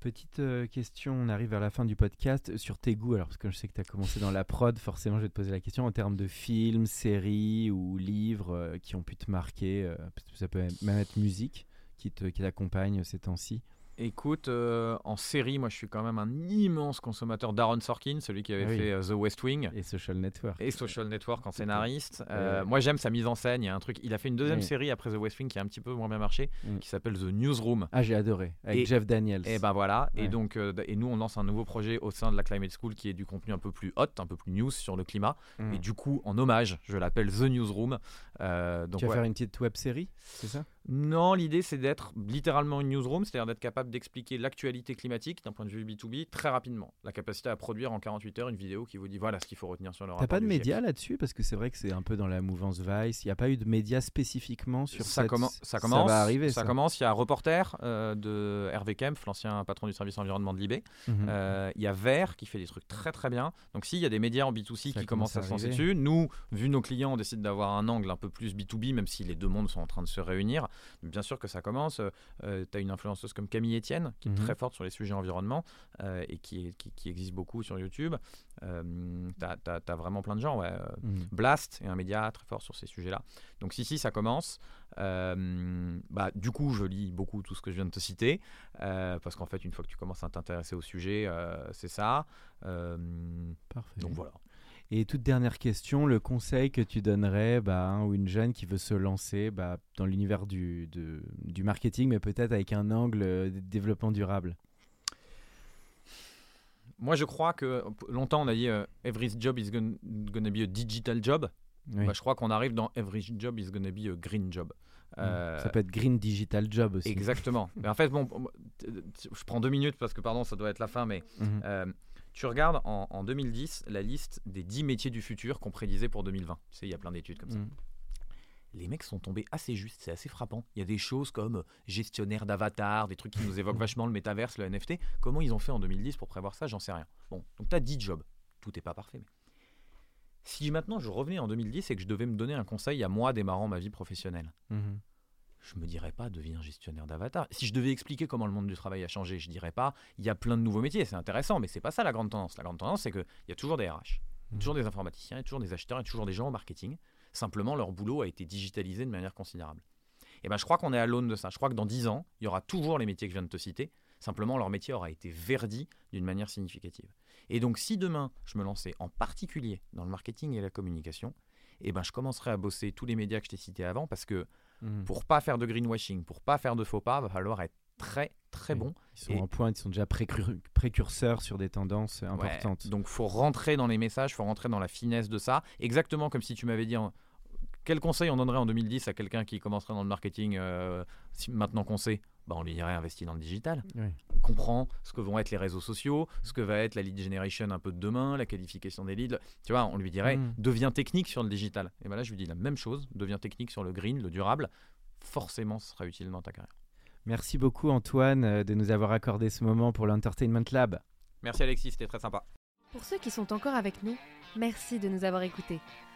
[SPEAKER 2] Petite euh, question, on arrive vers la fin du podcast sur tes goûts. Alors, parce que je sais que tu as commencé dans la prod, forcément, je vais te poser la question en termes de films, séries ou livres qui ont pu te marquer. ça peut même être musique qui t'accompagne qui ces temps-ci.
[SPEAKER 3] Écoute, euh, en série, moi je suis quand même un immense consommateur d'Aaron Sorkin, celui qui avait fait euh, The West Wing.
[SPEAKER 2] Et Social Network.
[SPEAKER 3] Et Social Network en scénariste. Euh, moi j'aime sa mise en scène. Il y a un truc. Il a fait une deuxième série après The West Wing qui a un petit peu moins bien marché, mm. qui s'appelle The Newsroom.
[SPEAKER 2] Ah, j'ai adoré. Avec Jeff Daniels.
[SPEAKER 3] Et ben voilà. Et donc, et nous on lance un nouveau projet au sein de la Climate School qui est du contenu un peu plus hot, un peu plus news sur le climat. Mm. Et du coup, en hommage, je l'appelle The Newsroom.
[SPEAKER 2] donc, tu vas faire une petite web série, c'est ça?
[SPEAKER 3] Non, l'idée c'est d'être littéralement une newsroom, c'est-à-dire d'être capable d'expliquer l'actualité climatique d'un point de vue B2B très rapidement. La capacité à produire en 48 heures une vidéo qui vous dit voilà ce qu'il faut retenir sur le
[SPEAKER 2] T'as
[SPEAKER 3] rapport.
[SPEAKER 2] pas de médias là-dessus? Parce que c'est vrai que c'est un peu dans la mouvance Vice. Il n'y a pas eu de médias spécifiquement sur
[SPEAKER 3] ça,
[SPEAKER 2] cette...
[SPEAKER 3] commen- ça commence.
[SPEAKER 2] va arriver, ça.
[SPEAKER 3] commence. Il y a un reporter euh, de Hervé Kempf, l'ancien patron du service environnement de l'IB.
[SPEAKER 2] Mhm.
[SPEAKER 3] Euh, Il y a Vert qui fait des trucs très très bien. Donc si, il y a des médias en B2C
[SPEAKER 2] Ça
[SPEAKER 3] qui
[SPEAKER 2] commence
[SPEAKER 3] commencent à
[SPEAKER 2] à
[SPEAKER 3] se lancer dessus. Nous, vu nos clients, on décide d'avoir un angle un peu plus B2B, même si les deux mondes sont en train de se réunir. Bien sûr que ça commence. tu as une influenceuse comme Camille Etienne, qui
[SPEAKER 2] Mhm.
[SPEAKER 3] est très forte sur les sujets environnement euh, et qui, qui, qui existe beaucoup sur YouTube. Euh, tu as, vraiment plein de gens. Ouais. Euh,
[SPEAKER 2] Mhm.
[SPEAKER 3] Blast est un média très fort sur ces sujets-là. Donc si, si, ça commence. Euh, bah, du coup, je lis beaucoup tout ce que je viens de te citer, euh, parce qu'en fait, une fois que tu commences à t'intéresser au sujet, euh, c'est ça. Euh,
[SPEAKER 2] Parfait.
[SPEAKER 3] donc voilà.
[SPEAKER 2] Et toute dernière question, le conseil que tu donnerais bah, à un ou une jeune qui veut se lancer bah, dans l'univers du, de- du marketing, mais peut-être avec un angle euh, de développement durable?
[SPEAKER 3] Moi, je crois que longtemps, on a dit euh, Every job is gon- gonna be a digital job.
[SPEAKER 2] Oui.
[SPEAKER 3] Bah, je crois qu'on arrive dans Every job is gonna be a green job. Euh,
[SPEAKER 2] Ça peut être Green Digital Job aussi.
[SPEAKER 3] Exactement. mais en fait, bon, je prends deux minutes parce que, pardon, ça doit être la fin, mais
[SPEAKER 2] Mhm.
[SPEAKER 3] Euh, tu regardes en, en 2010 la liste des 10 métiers du futur qu'on prédisait pour 2020. Tu sais, il y a plein d'études comme ça.
[SPEAKER 2] Mhm.
[SPEAKER 3] Les mecs sont tombés assez justes, c'est assez frappant. Il y a des choses comme euh, gestionnaire d'avatar, des trucs qui nous évoquent vachement le métaverse, le NFT. Comment ils ont fait en 2010 pour prévoir ça? J'en sais rien. Bon, donc tu as 10 jobs. Tout n'est pas parfait. Mais... Si maintenant je revenais en 2010 et que je devais me donner un conseil à moi démarrant ma vie professionnelle,
[SPEAKER 2] Mhm.
[SPEAKER 3] Je me dirais pas deviens gestionnaire d'avatar. Si je devais expliquer comment le monde du travail a changé, je dirais pas il y a plein de nouveaux métiers, c'est intéressant, mais c'est pas ça la grande tendance. La grande tendance, c'est qu'il y a toujours des RH,
[SPEAKER 2] Mhm.
[SPEAKER 3] toujours des informaticiens, toujours des acheteurs, a toujours des gens au marketing. Simplement, leur boulot a été digitalisé de manière considérable. Et ben, je crois qu'on est à l'aune de ça. Je crois que dans 10 ans, il y aura toujours les métiers que je viens de te citer. Simplement, leur métier aura été verdi d'une manière significative. Et donc, si demain, je me lançais en particulier dans le marketing et la communication, et ben, je commencerai à bosser tous les médias que je t'ai cités avant parce que
[SPEAKER 2] Mhm.
[SPEAKER 3] pour pas faire de greenwashing, pour pas faire de faux pas, va falloir être très très
[SPEAKER 2] Oui.
[SPEAKER 3] bon.
[SPEAKER 2] Ils sont
[SPEAKER 3] Et-
[SPEAKER 2] en pointe, ils sont déjà précur- précurseurs sur des tendances euh,
[SPEAKER 3] Ouais,
[SPEAKER 2] importantes.
[SPEAKER 3] donc faut rentrer dans les messages, faut rentrer dans la finesse de ça. Exactement comme si tu m'avais dit en- quel conseil on donnerait en 2010 à quelqu'un qui commencerait dans le marketing euh, si- maintenant qu'on sait, bah on lui dirait investis dans le digital.
[SPEAKER 2] Oui.
[SPEAKER 3] Comprends ce que vont être les réseaux sociaux, ce que va être la lead generation un peu de demain, la qualification des leads. Tu vois, on lui dirait
[SPEAKER 2] Mm.
[SPEAKER 3] deviens technique sur le digital. Et ben là je lui dis la même chose, deviens technique sur le green, le durable. Forcément, ce sera utile dans ta carrière.
[SPEAKER 2] Merci beaucoup Antoine euh, de nous avoir accordé ce moment pour l'Entertainment Lab.
[SPEAKER 3] Merci Alexis, c'était très sympa.
[SPEAKER 1] Pour ceux qui sont encore avec nous, merci de nous avoir écoutés.